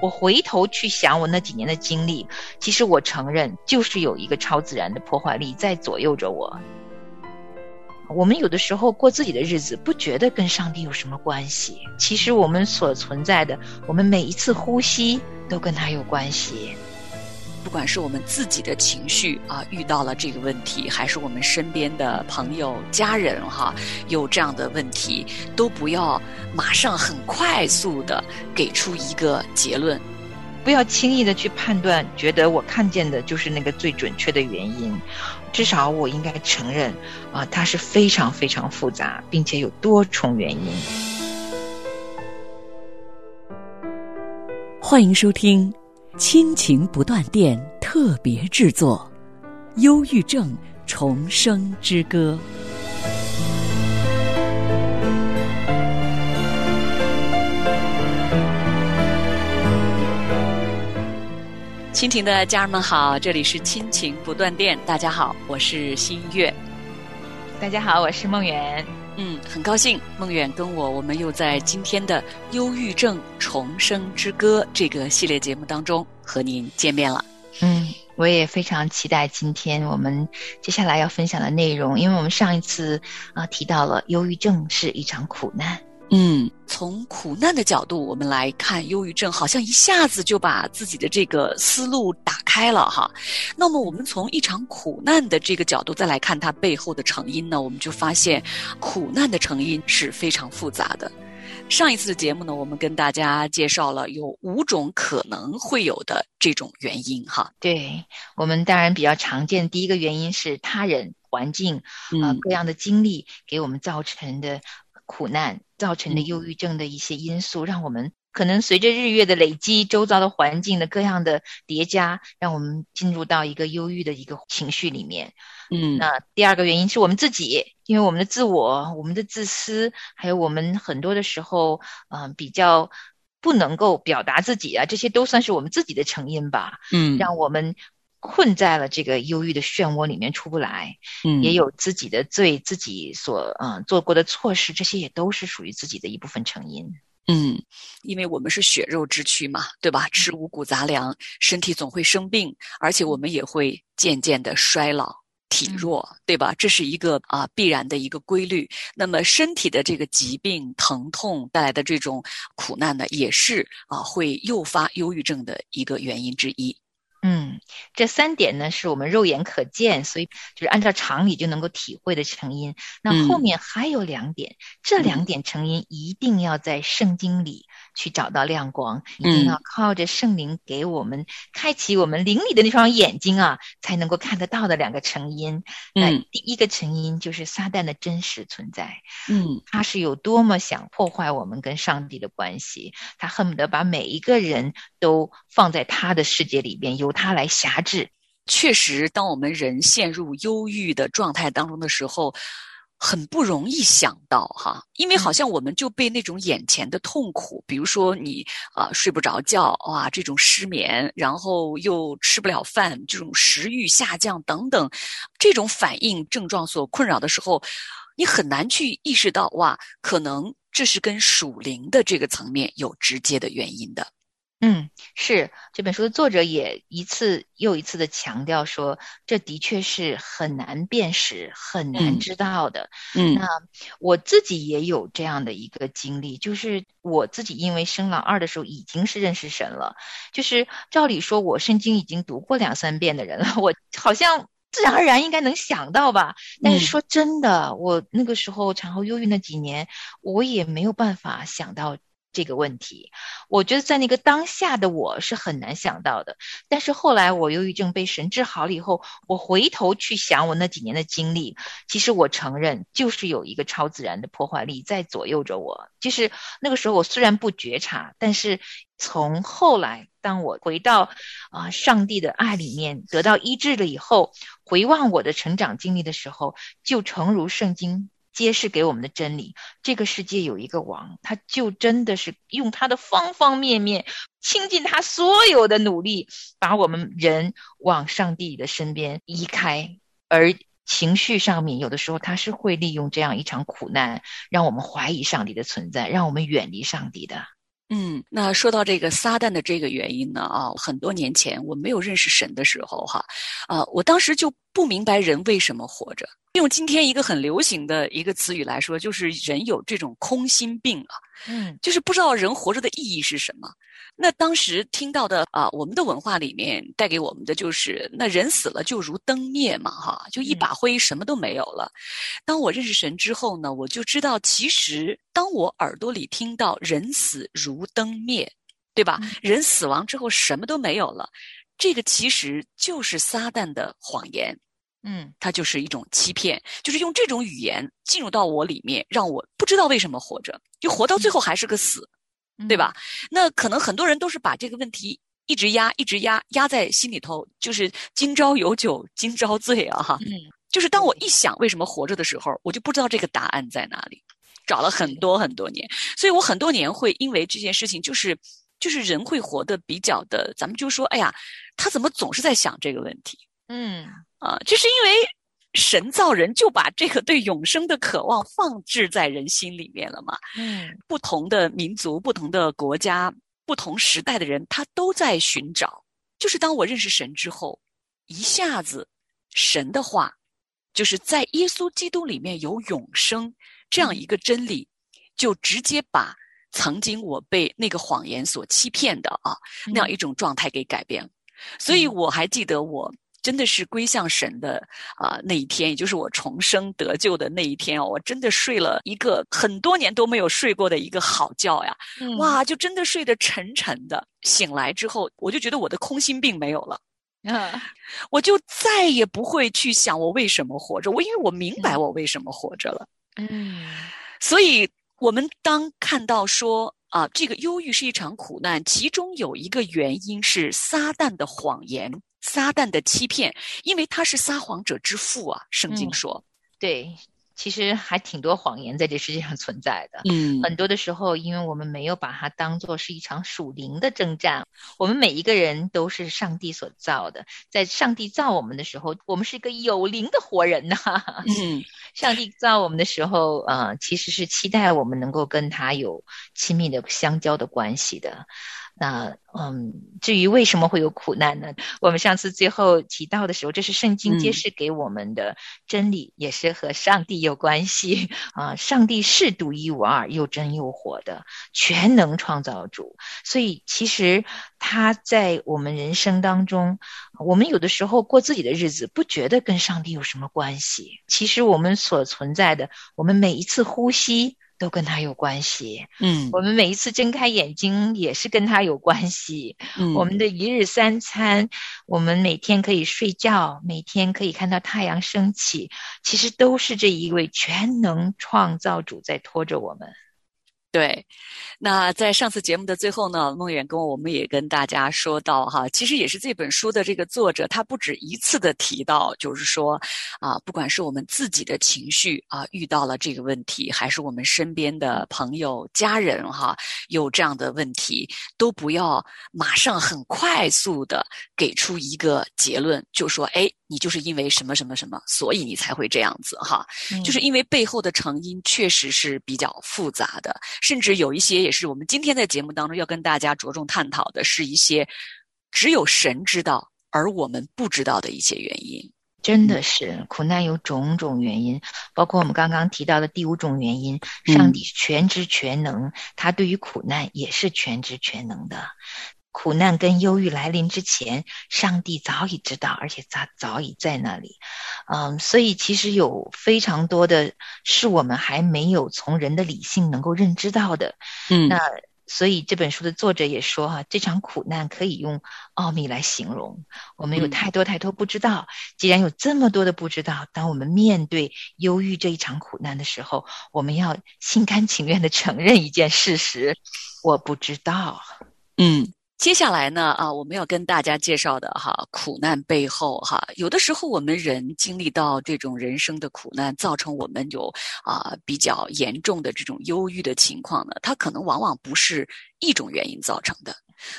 我回头去想我那几年的经历，其实我承认，就是有一个超自然的破坏力在左右着我。我们有的时候过自己的日子，不觉得跟上帝有什么关系。其实我们所存在的，我们每一次呼吸都跟他有关系。不管是我们自己的情绪啊遇到了这个问题，还是我们身边的朋友、家人哈有这样的问题，都不要马上很快速的给出一个结论，不要轻易的去判断，觉得我看见的就是那个最准确的原因。至少我应该承认，啊，它是非常非常复杂，并且有多重原因。欢迎收听。亲情不断电特别制作，《忧郁症重生之歌》。亲情的家人们好，这里是亲情不断电，大家好，我是新月。大家好，我是梦圆。嗯，很高兴梦远跟我，我们又在今天的《忧郁症重生之歌》这个系列节目当中和您见面了。嗯，我也非常期待今天我们接下来要分享的内容，因为我们上一次啊提到了忧郁症是一场苦难。嗯，从苦难的角度，我们来看忧郁症，好像一下子就把自己的这个思路打开了哈。那么，我们从一场苦难的这个角度再来看它背后的成因呢，我们就发现苦难的成因是非常复杂的。上一次的节目呢，我们跟大家介绍了有五种可能会有的这种原因哈。对我们当然比较常见，第一个原因是他人、环境啊各样的经历给我们造成的。苦难造成的忧郁症的一些因素，让我们可能随着日月的累积，周遭的环境的各样的叠加，让我们进入到一个忧郁的一个情绪里面。嗯，那第二个原因是我们自己，因为我们的自我、我们的自私，还有我们很多的时候，嗯，比较不能够表达自己啊，这些都算是我们自己的成因吧。嗯，让我们。困在了这个忧郁的漩涡里面出不来，嗯，也有自己的罪，自己所嗯做过的错事，这些也都是属于自己的一部分成因。嗯，因为我们是血肉之躯嘛，对吧？吃五谷杂粮，身体总会生病，而且我们也会渐渐的衰老、体弱，对吧？这是一个啊必然的一个规律。那么身体的这个疾病、疼痛带来的这种苦难呢，也是啊会诱发忧郁症的一个原因之一。嗯，这三点呢是我们肉眼可见，所以就是按照常理就能够体会的成因。那后面还有两点，这两点成因一定要在圣经里去找到亮光，一定要靠着圣灵给我们开启我们灵里的那双眼睛啊，才能够看得到的两个成因。那第一个成因就是撒旦的真实存在，嗯，他是有多么想破坏我们跟上帝的关系，他恨不得把每一个人都放在他的世界里边由。他来辖制，确实，当我们人陷入忧郁的状态当中的时候，很不容易想到哈，因为好像我们就被那种眼前的痛苦，比如说你啊睡不着觉哇，这种失眠，然后又吃不了饭，这种食欲下降等等，这种反应症状所困扰的时候，你很难去意识到哇，可能这是跟属灵的这个层面有直接的原因的。嗯，是这本书的作者也一次又一次的强调说，这的确是很难辨识、很难知道的。嗯，那我自己也有这样的一个经历，就是我自己因为生老二的时候已经是认识神了，就是照理说我圣经已经读过两三遍的人了，我好像自然而然应该能想到吧。但是说真的，我那个时候产后忧郁那几年，我也没有办法想到。这个问题，我觉得在那个当下的我是很难想到的。但是后来我忧郁症被神治好了以后，我回头去想我那几年的经历，其实我承认就是有一个超自然的破坏力在左右着我。就是那个时候我虽然不觉察，但是从后来当我回到啊上帝的爱里面得到医治了以后，回望我的成长经历的时候，就诚如圣经。揭示给我们的真理，这个世界有一个王，他就真的是用他的方方面面，倾尽他所有的努力，把我们人往上帝的身边移开。而情绪上面，有的时候他是会利用这样一场苦难，让我们怀疑上帝的存在，让我们远离上帝的。嗯，那说到这个撒旦的这个原因呢，啊，很多年前我没有认识神的时候，哈，啊，我当时就不明白人为什么活着。用今天一个很流行的一个词语来说，就是人有这种空心病啊，嗯，就是不知道人活着的意义是什么。那当时听到的啊，我们的文化里面带给我们的就是，那人死了就如灯灭嘛，哈，就一把灰，什么都没有了。当我认识神之后呢，我就知道，其实当我耳朵里听到“人死如灯灭”，对吧？人死亡之后什么都没有了，这个其实就是撒旦的谎言。嗯，它就是一种欺骗，就是用这种语言进入到我里面，让我不知道为什么活着，就活到最后还是个死，对吧？那可能很多人都是把这个问题一直压，一直压，压在心里头，就是今朝有酒今朝醉啊，哈。嗯，就是当我一想为什么活着的时候，我就不知道这个答案在哪里，找了很多很多年，所以我很多年会因为这件事情，就是就是人会活得比较的，咱们就说，哎呀，他怎么总是在想这个问题？嗯。啊，就是因为神造人就把这个对永生的渴望放置在人心里面了嘛。嗯，不同的民族、不同的国家、不同时代的人，他都在寻找。就是当我认识神之后，一下子神的话，就是在耶稣基督里面有永生这样一个真理，就直接把曾经我被那个谎言所欺骗的啊那样一种状态给改变了。所以我还记得我。真的是归向神的啊那一天，也就是我重生得救的那一天哦，我真的睡了一个很多年都没有睡过的一个好觉呀！哇，就真的睡得沉沉的。醒来之后，我就觉得我的空心病没有了，啊，我就再也不会去想我为什么活着，我因为我明白我为什么活着了。嗯，所以我们当看到说啊，这个忧郁是一场苦难，其中有一个原因是撒旦的谎言。撒旦的欺骗，因为他是撒谎者之父啊。圣经说，对，其实还挺多谎言在这世界上存在的。嗯，很多的时候，因为我们没有把它当做是一场属灵的征战。我们每一个人都是上帝所造的，在上帝造我们的时候，我们是一个有灵的活人呐。嗯，上帝造我们的时候，呃，其实是期待我们能够跟他有亲密的相交的关系的。那嗯，至于为什么会有苦难呢？我们上次最后提到的时候，这是圣经揭示给我们的真理，也是和上帝有关系 啊。上帝是独一无二、又真又活的全能创造主，所以其实他在我们人生当中，我们有的时候过自己的日子，不觉得跟上帝有什么关系。其实我们所存在的，我们每一次呼吸。都跟他有关系，嗯，我们每一次睁开眼睛也是跟他有关系，嗯，我们的一日三餐，我们每天可以睡觉，每天可以看到太阳升起，其实都是这一位全能创造主在拖着我们。对，那在上次节目的最后呢，孟远跟我们也跟大家说到哈，其实也是这本书的这个作者，他不止一次的提到，就是说啊，不管是我们自己的情绪啊遇到了这个问题，还是我们身边的朋友、家人哈有这样的问题，都不要马上很快速的给出一个结论，就说哎。你就是因为什么什么什么，所以你才会这样子哈，就是因为背后的成因确实是比较复杂的，甚至有一些也是我们今天在节目当中要跟大家着重探讨的，是一些只有神知道而我们不知道的一些原因。真的是苦难有种种原因，包括我们刚刚提到的第五种原因，上帝全知全能，他对于苦难也是全知全能的。苦难跟忧郁来临之前，上帝早已知道，而且早早已在那里。嗯，所以其实有非常多的是我们还没有从人的理性能够认知到的。嗯，那所以这本书的作者也说哈，这场苦难可以用奥秘来形容。我们有太多太多不知道。既然有这么多的不知道，当我们面对忧郁这一场苦难的时候，我们要心甘情愿的承认一件事实：我不知道。嗯。接下来呢，啊，我们要跟大家介绍的哈，苦难背后哈，有的时候我们人经历到这种人生的苦难，造成我们有啊比较严重的这种忧郁的情况呢，它可能往往不是一种原因造成的，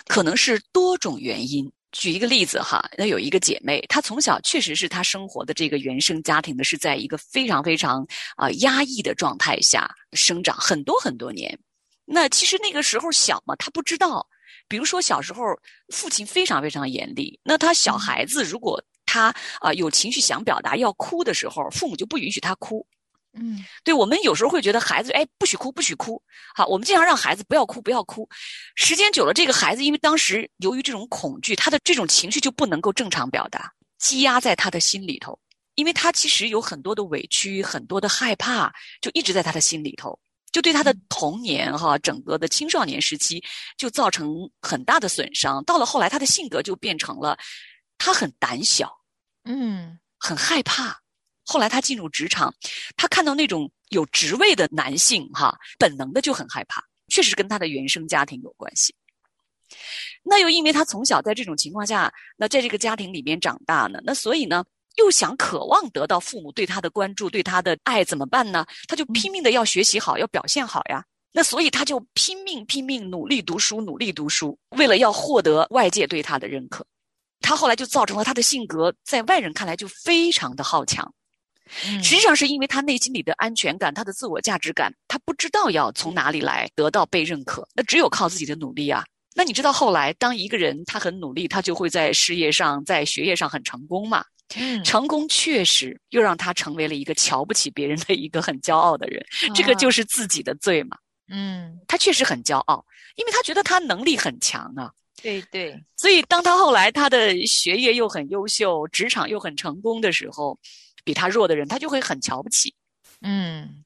可能是多种原因。举一个例子哈，那有一个姐妹，她从小确实是她生活的这个原生家庭呢，是在一个非常非常啊压抑的状态下生长很多很多年。那其实那个时候小嘛，她不知道。比如说小时候父亲非常非常严厉，那他小孩子如果他啊有情绪想表达要哭的时候，父母就不允许他哭。嗯，对我们有时候会觉得孩子哎不许哭不许哭，好，我们经常让孩子不要哭不要哭。时间久了，这个孩子因为当时由于这种恐惧，他的这种情绪就不能够正常表达，积压在他的心里头。因为他其实有很多的委屈，很多的害怕，就一直在他的心里头，就对他的童年哈，整个的青少年时期就造成很大的损伤。到了后来，他的性格就变成了他很胆小，嗯，很害怕。后来他进入职场，他看到那种有职位的男性哈，本能的就很害怕，确实跟他的原生家庭有关系。那又因为他从小在这种情况下，那在这个家庭里面长大呢，那所以呢。又想渴望得到父母对他的关注、对他的爱，怎么办呢？他就拼命的要学习好，要表现好呀。那所以他就拼命拼命努力读书，努力读书，为了要获得外界对他的认可。他后来就造成了他的性格，在外人看来就非常的好强。实际上是因为他内心里的安全感、他的自我价值感，他不知道要从哪里来得到被认可，那只有靠自己的努力啊。那你知道后来，当一个人他很努力，他就会在事业上、在学业上很成功嘛？嗯，成功确实又让他成为了一个瞧不起别人的一个很骄傲的人，这个就是自己的罪嘛。嗯，他确实很骄傲，因为他觉得他能力很强啊。对对，所以当他后来他的学业又很优秀，职场又很成功的时候，比他弱的人他就会很瞧不起。嗯，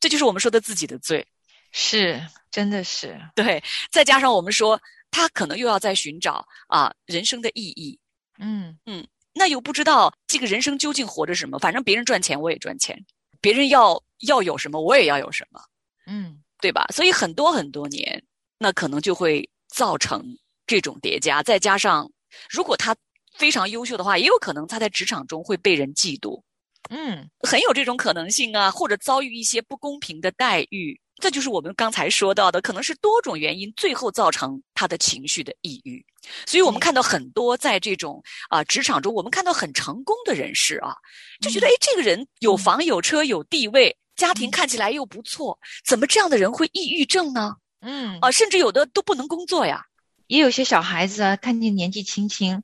这就是我们说的自己的罪。是，真的是。对，再加上我们说他可能又要在寻找啊人生的意义。嗯嗯。那又不知道这个人生究竟活着什么？反正别人赚钱，我也赚钱；别人要要有什么，我也要有什么，嗯，对吧？所以很多很多年，那可能就会造成这种叠加。再加上，如果他非常优秀的话，也有可能他在职场中会被人嫉妒，嗯，很有这种可能性啊，或者遭遇一些不公平的待遇。这就是我们刚才说到的，可能是多种原因最后造成他的情绪的抑郁。所以我们看到很多在这种啊职场中，我们看到很成功的人士啊，就觉得哎，这个人有房有车有地位，家庭看起来又不错，怎么这样的人会抑郁症呢？嗯啊，甚至有的都不能工作呀。也有些小孩子啊，看见年纪轻轻，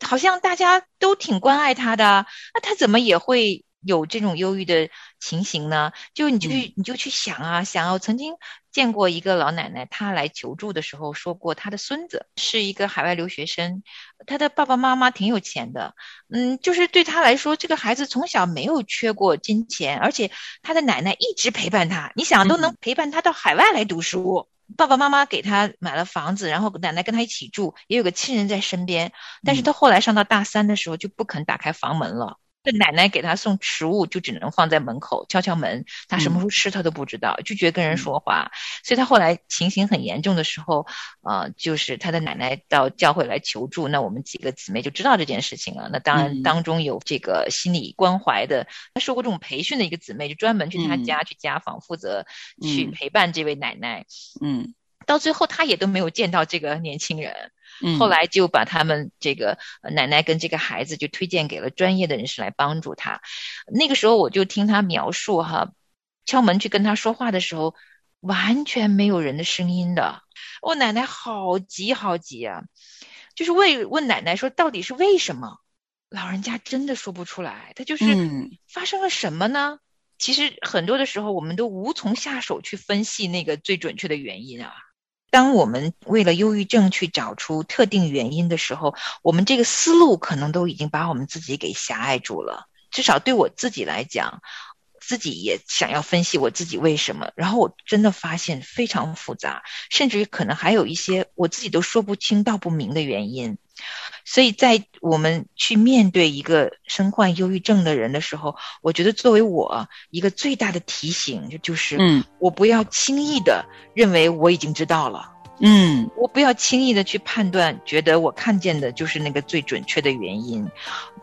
好像大家都挺关爱他的，那他怎么也会？有这种忧郁的情形呢，就你去你就去想啊想啊，我曾经见过一个老奶奶，她来求助的时候说过，她的孙子是一个海外留学生，他的爸爸妈妈挺有钱的，嗯，就是对他来说，这个孩子从小没有缺过金钱，而且他的奶奶一直陪伴他，你想都能陪伴他到海外来读书，爸爸妈妈给他买了房子，然后奶奶跟他一起住，也有个亲人在身边，但是他后来上到大三的时候就不肯打开房门了。这奶奶给他送食物，就只能放在门口敲敲门，他什么时候吃他都不知道，拒绝跟人说话。所以他后来情形很严重的时候，呃，就是他的奶奶到教会来求助，那我们几个姊妹就知道这件事情了。那当然当中有这个心理关怀的，他受过这种培训的一个姊妹，就专门去他家去家访，负责去陪伴这位奶奶。嗯，到最后他也都没有见到这个年轻人。嗯，后来就把他们这个奶奶跟这个孩子就推荐给了专业的人士来帮助他。那个时候我就听他描述哈，敲门去跟他说话的时候，完全没有人的声音的。我奶奶好急好急啊，就是问问奶奶说到底是为什么？老人家真的说不出来，他就是发生了什么呢？其实很多的时候我们都无从下手去分析那个最准确的原因啊。当我们为了忧郁症去找出特定原因的时候，我们这个思路可能都已经把我们自己给狭隘住了。至少对我自己来讲，自己也想要分析我自己为什么，然后我真的发现非常复杂，甚至于可能还有一些我自己都说不清道不明的原因。所以在我们去面对一个身患忧郁症的人的时候，我觉得作为我一个最大的提醒，就就是，嗯，我不要轻易的认为我已经知道了，嗯，我不要轻易的去判断，觉得我看见的就是那个最准确的原因，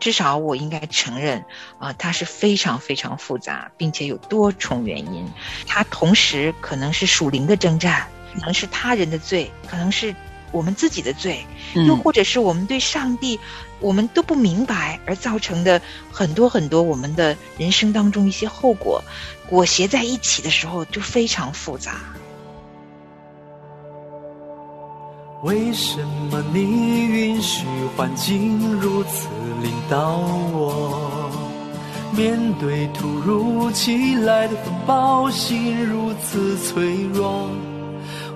至少我应该承认，啊，它是非常非常复杂，并且有多重原因，它同时可能是属灵的征战，可能是他人的罪，可能是。我们自己的罪，又或者是我们对上帝，我们都不明白而造成的很多很多我们的人生当中一些后果，裹挟在一起的时候就非常复杂。为什么你允许环境如此领导我？面对突如其来的风暴，心如此脆弱，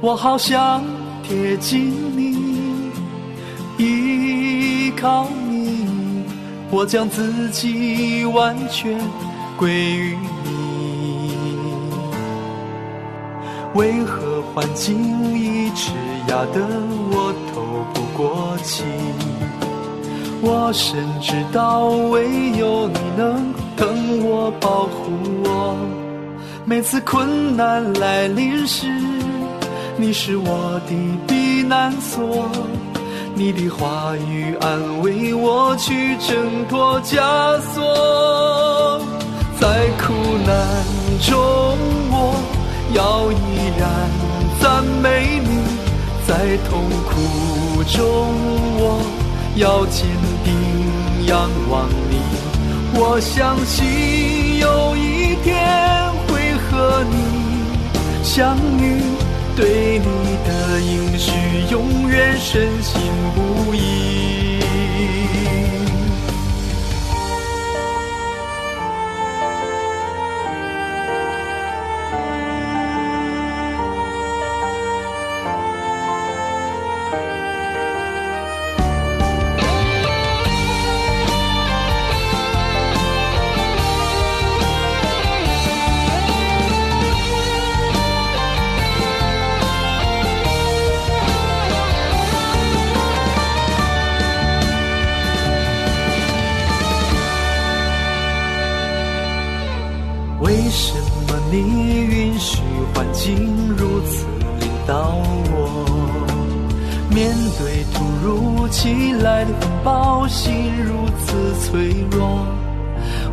我好想贴近你，依靠你，我将自己完全归于你。为何环境一直压得我透不过气？我深知道，唯有你能疼我、保护我。每次困难来临时，你是我的避难所。你的话语安慰我，去挣脱枷锁。在苦难中，我要依然赞美你；在痛苦中，我。要坚定仰望你，我相信有一天会和你相遇，对你的应许永远深信不疑。暴，心如此脆弱，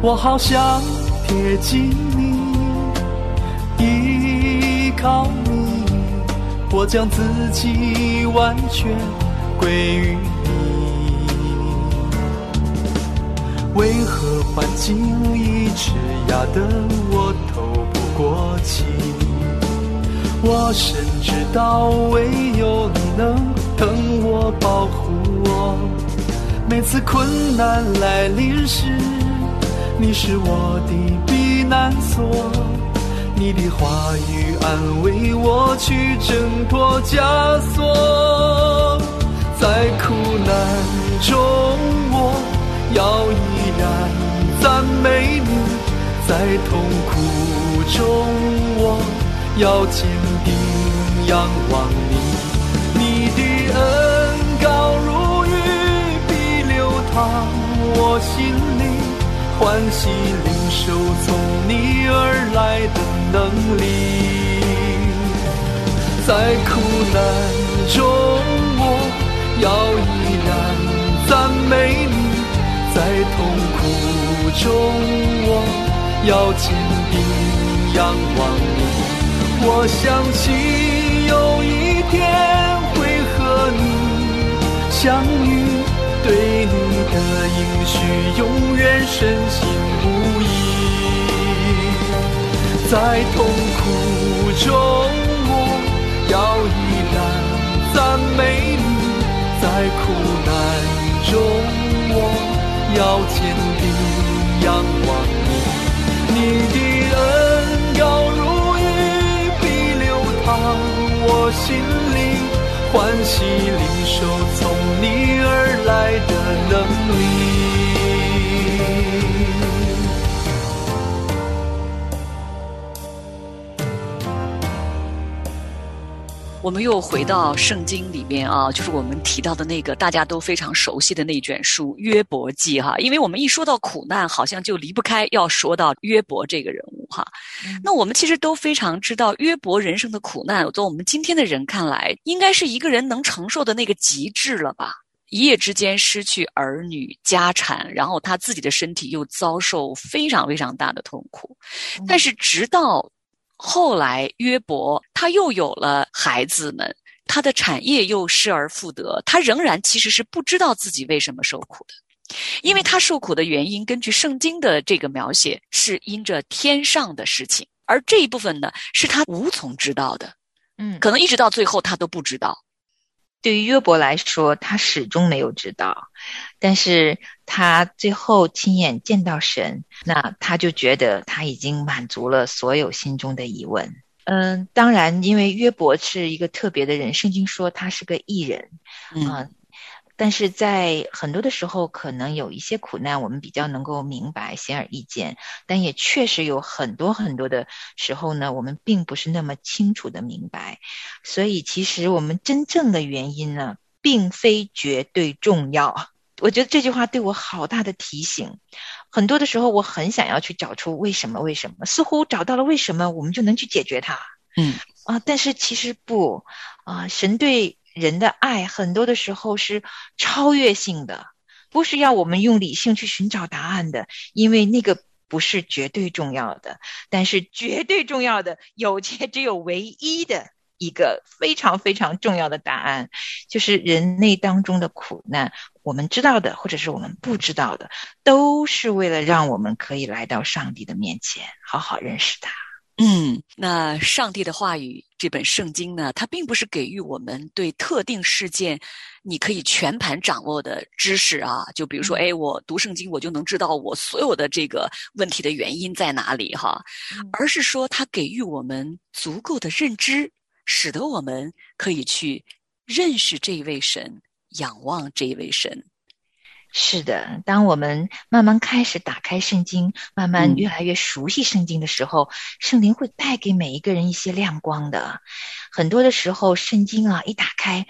我好想贴近你，依靠你，我将自己完全归于你。为何环境一直压得我透不过气？我深知道，唯有你能疼我、保护我。每次困难来临时，你是我的避难所。你的话语安慰我，去挣脱枷锁。在苦难中，我要依然赞美你；在痛苦中，我要坚定仰望心里，欢喜领受从你而来的能力。在苦难中，我要依然赞美你；在痛苦中，我要坚定仰望你。我相信有一天会和你相遇，对你的应许永远深信不疑。在痛苦中，我要依然赞美你；在苦难中，我要坚定仰望你。你的恩高如雨，必流淌我心里，欢喜领受从你而来的能力。我们又回到圣经里面啊，就是我们提到的那个大家都非常熟悉的那卷书《约伯记》哈，因为我们一说到苦难，好像就离不开要说到约伯这个人物哈。那我们其实都非常知道，约伯人生的苦难，从我们今天的人看来，应该是一个人能承受的那个极致了吧？一夜之间失去儿女、家产，然后他自己的身体又遭受非常非常大的痛苦，但是直到。后来，约伯他又有了孩子们，他的产业又失而复得，他仍然其实是不知道自己为什么受苦的，因为他受苦的原因，根据圣经的这个描写，是因着天上的事情，而这一部分呢，是他无从知道的，嗯。可能一直到最后他都不知道。对于约伯来说，他始终没有知道，但是他最后亲眼见到神，那他就觉得他已经满足了所有心中的疑问。嗯，当然，因为约伯是一个特别的人，圣经说他是个艺人，嗯。但是在很多的时候，可能有一些苦难，我们比较能够明白、显而易见。但也确实有很多很多的时候呢，我们并不是那么清楚的明白。所以，其实我们真正的原因呢，并非绝对重要。我觉得这句话对我好大的提醒。很多的时候，我很想要去找出为什么，为什么？似乎找到了为什么，我们就能去解决它。嗯啊，但是其实不啊，神对。人的爱很多的时候是超越性的，不是要我们用理性去寻找答案的，因为那个不是绝对重要的。但是绝对重要的，有且只有唯一的一个非常非常重要的答案，就是人类当中的苦难，我们知道的或者是我们不知道的，都是为了让我们可以来到上帝的面前，好好认识他。嗯，那上帝的话语这本圣经呢，它并不是给予我们对特定事件你可以全盘掌握的知识啊。就比如说，哎，我读圣经，我就能知道我所有的这个问题的原因在哪里哈。而是说，它给予我们足够的认知，使得我们可以去认识这一位神，仰望这一位神。是的，当我们慢慢开始打开圣经，慢慢越来越熟悉圣经的时候，圣灵会带给每一个人一些亮光的。很多的时候，圣经啊一打开。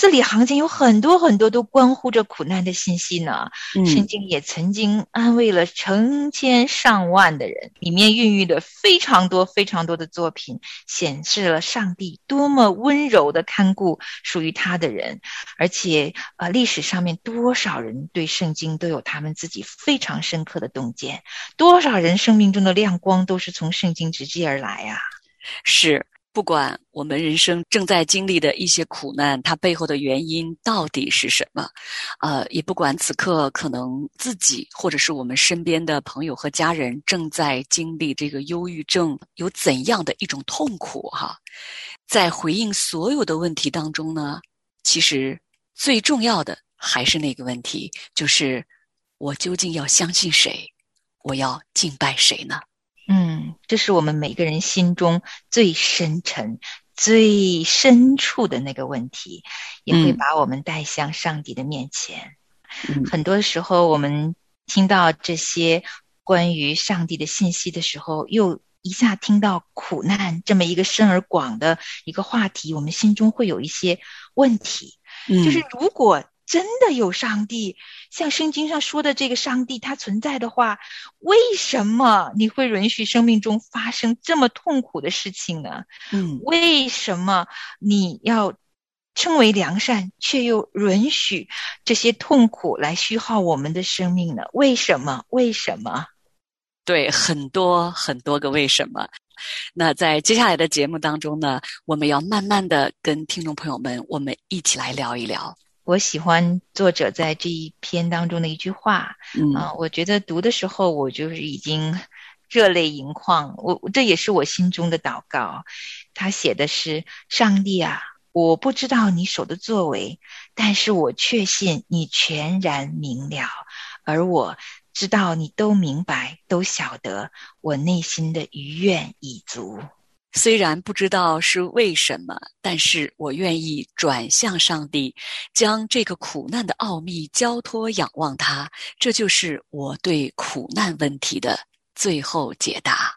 字里行间有很多很多都关乎着苦难的信息呢。圣经也曾经安慰了成千上万的人，里面孕育了非常多非常多的作品，显示了上帝多么温柔的看顾属于他的人。而且，呃，历史上面多少人对圣经都有他们自己非常深刻的洞见，多少人生命中的亮光都是从圣经直接而来呀。是。不管我们人生正在经历的一些苦难，它背后的原因到底是什么？呃，也不管此刻可能自己或者是我们身边的朋友和家人正在经历这个忧郁症，有怎样的一种痛苦？哈，在回应所有的问题当中呢，其实最重要的还是那个问题，就是我究竟要相信谁？我要敬拜谁呢？嗯，这是我们每个人心中最深沉、最深处的那个问题，也会把我们带向上帝的面前。很多时候，我们听到这些关于上帝的信息的时候，又一下听到苦难这么一个深而广的一个话题，我们心中会有一些问题。就是如果。真的有上帝，像圣经上说的这个上帝，他存在的话，为什么你会允许生命中发生这么痛苦的事情呢？嗯，为什么你要称为良善，却又允许这些痛苦来虚耗我们的生命呢？为什么？为什么？对，很多很多个为什么。那在接下来的节目当中呢，我们要慢慢的跟听众朋友们，我们一起来聊一聊。我喜欢作者在这一篇当中的一句话，啊，我觉得读的时候我就是已经热泪盈眶。我这也是我心中的祷告。他写的是：上帝啊，我不知道你手的作为，但是我确信你全然明了，而我知道你都明白，都晓得我内心的余愿已足。虽然不知道是为什么，但是我愿意转向上帝，将这个苦难的奥秘交托仰望他。这就是我对苦难问题的最后解答。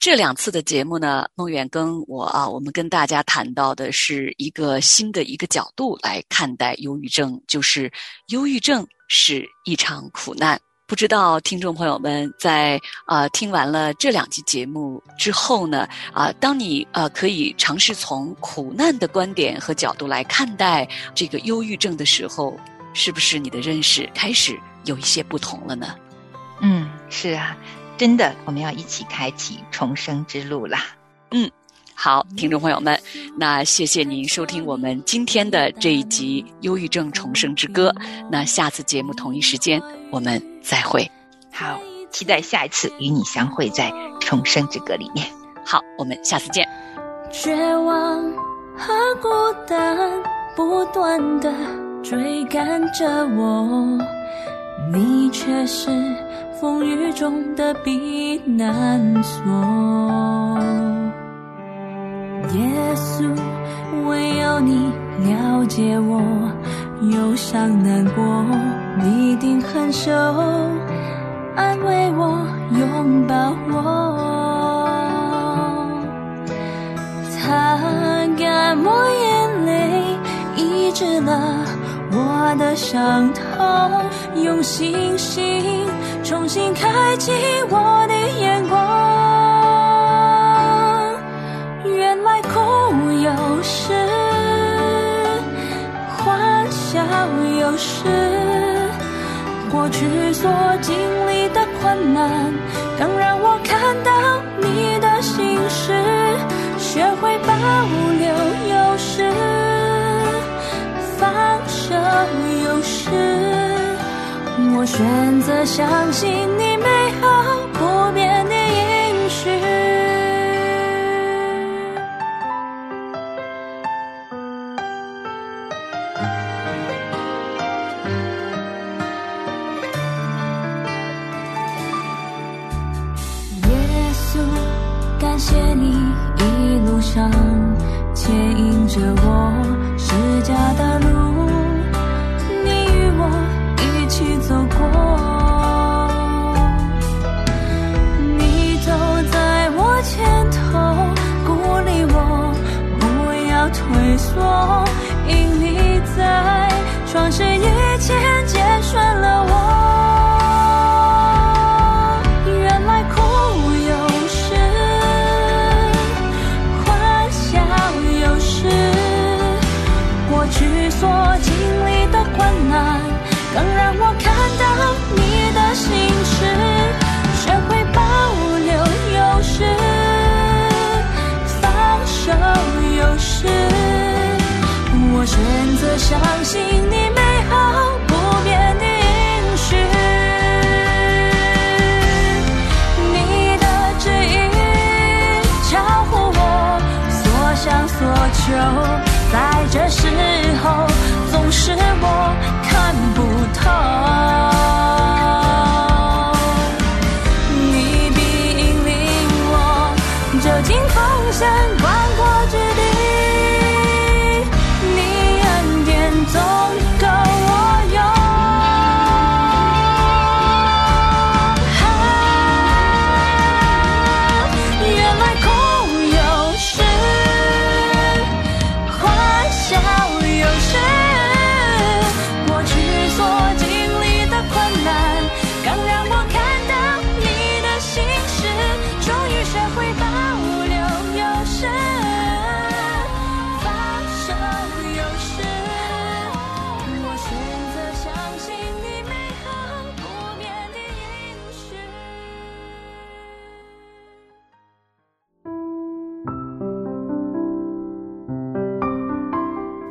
这两次的节目呢，梦远跟我啊，我们跟大家谈到的是一个新的一个角度来看待忧郁症，就是忧郁症是一场苦难。不知道听众朋友们在呃听完了这两期节目之后呢啊，当你呃可以尝试从苦难的观点和角度来看待这个忧郁症的时候，是不是你的认识开始有一些不同了呢？嗯，是啊，真的，我们要一起开启重生之路啦。嗯。好，听众朋友们，那谢谢您收听我们今天的这一集《忧郁症重生之歌》。那下次节目同一时间我们再会。好，期待下一次与你相会在《重生之歌》里面。好，我们下次见。绝望和孤单不断的追赶着我，你却是风雨中的避难所。耶稣，唯有你了解我忧伤难过，你一定很熟，安慰我，拥抱我，擦干我眼泪，医治了我的伤痛，用星星重新开启我的眼光。所经历的困难，更让我看到你的心事，学会保留有时，放手有时，我选择相信你。相信你美好不变的应许。你的指引超乎我所想所求，在这时候总是